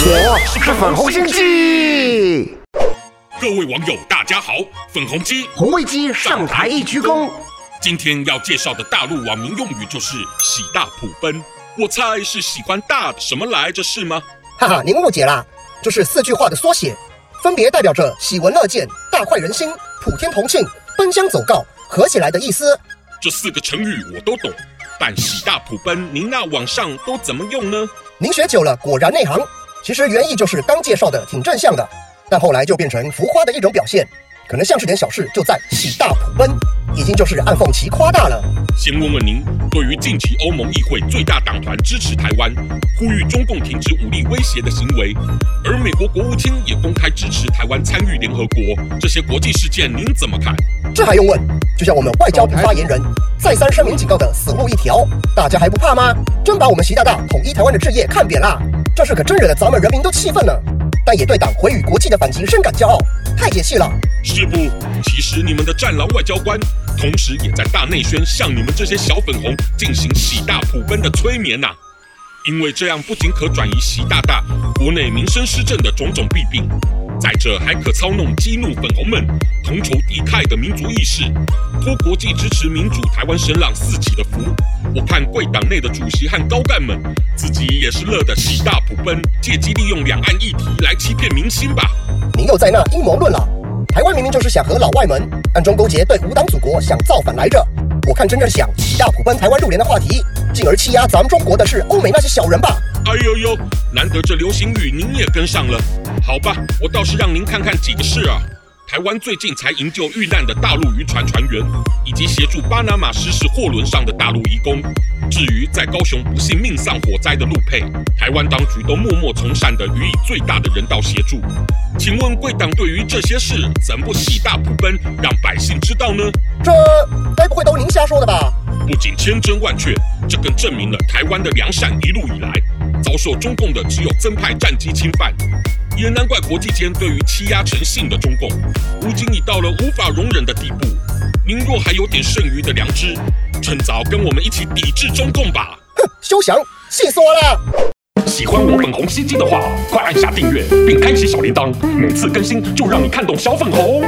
是粉红心机。各位网友，大家好，粉红鸡红卫鸡上台一鞠躬。今天要介绍的大陆网民用语就是“喜大普奔”，我猜是喜欢大的什么来着，是吗？哈哈，您误解啦，这是四句话的缩写，分别代表着喜闻乐见、大快人心、普天同庆、奔相走告、合起来的意思。这四个成语我都懂，但“喜大普奔”您那网上都怎么用呢？您学久了，果然内行。其实原意就是刚介绍的，挺正向的。但后来就变成浮夸的一种表现，可能像是点小事就在喜大普奔，已经就是暗讽其夸大了。先问问您，对于近期欧盟议会最大党团支持台湾，呼吁中共停止武力威胁的行为，而美国国务卿也公开支持台湾参与联合国，这些国际事件您怎么看？这还用问？就像我们外交部发言人再三声明警告的死路一条，大家还不怕吗？真把我们习大大统一台湾的志业看扁了，这事可真惹得咱们人民都气愤了。但也对党魁与国际的反击深感骄傲，太解气了。是不？其实你们的战狼外交官，同时也在大内宣向你们这些小粉红进行喜大普奔的催眠呐、因为这样不仅可转移习大大国内民生施政的种种弊病，再者还可操弄激怒粉红们同仇敌忾的民族意识，托国际支持民主台湾声浪四起的福。我看贵党内的主席和高干们自己也是乐得喜大普奔，借机利用两岸议题来欺骗民心吧。您又在那阴谋论了？台湾明明就是想和老外们暗中勾结，对无党祖国想造反来着。我看真正想喜大普奔台湾入联的话题，进而欺压咱们中国的是欧美那些小人吧。哎呦呦，难得这流行语您也跟上了，好吧，我倒是让您看看几个事啊。台湾最近才营救遇难的大陆渔船船员，以及协助巴拿马失事货轮上的大陆移工。至于在高雄不幸命丧火灾的陆配，台湾当局都默默从善的予以最大的人道协助。请问贵党对于这些事怎不喜大普奔，让百姓知道呢？这该不会都您瞎说的吧？不仅千真万确，这更证明了台湾的良善一路以来遭受中共的只有增派战机侵犯。国际间对于欺压成性的中共，如今已到了无法容忍的地步。您若还有点剩余的良知，趁早跟我们一起抵制中共吧！哼，休想，气死我了！喜欢我粉红心机的话，快按下订阅并开启小铃铛，每次更新就让你看懂小粉红。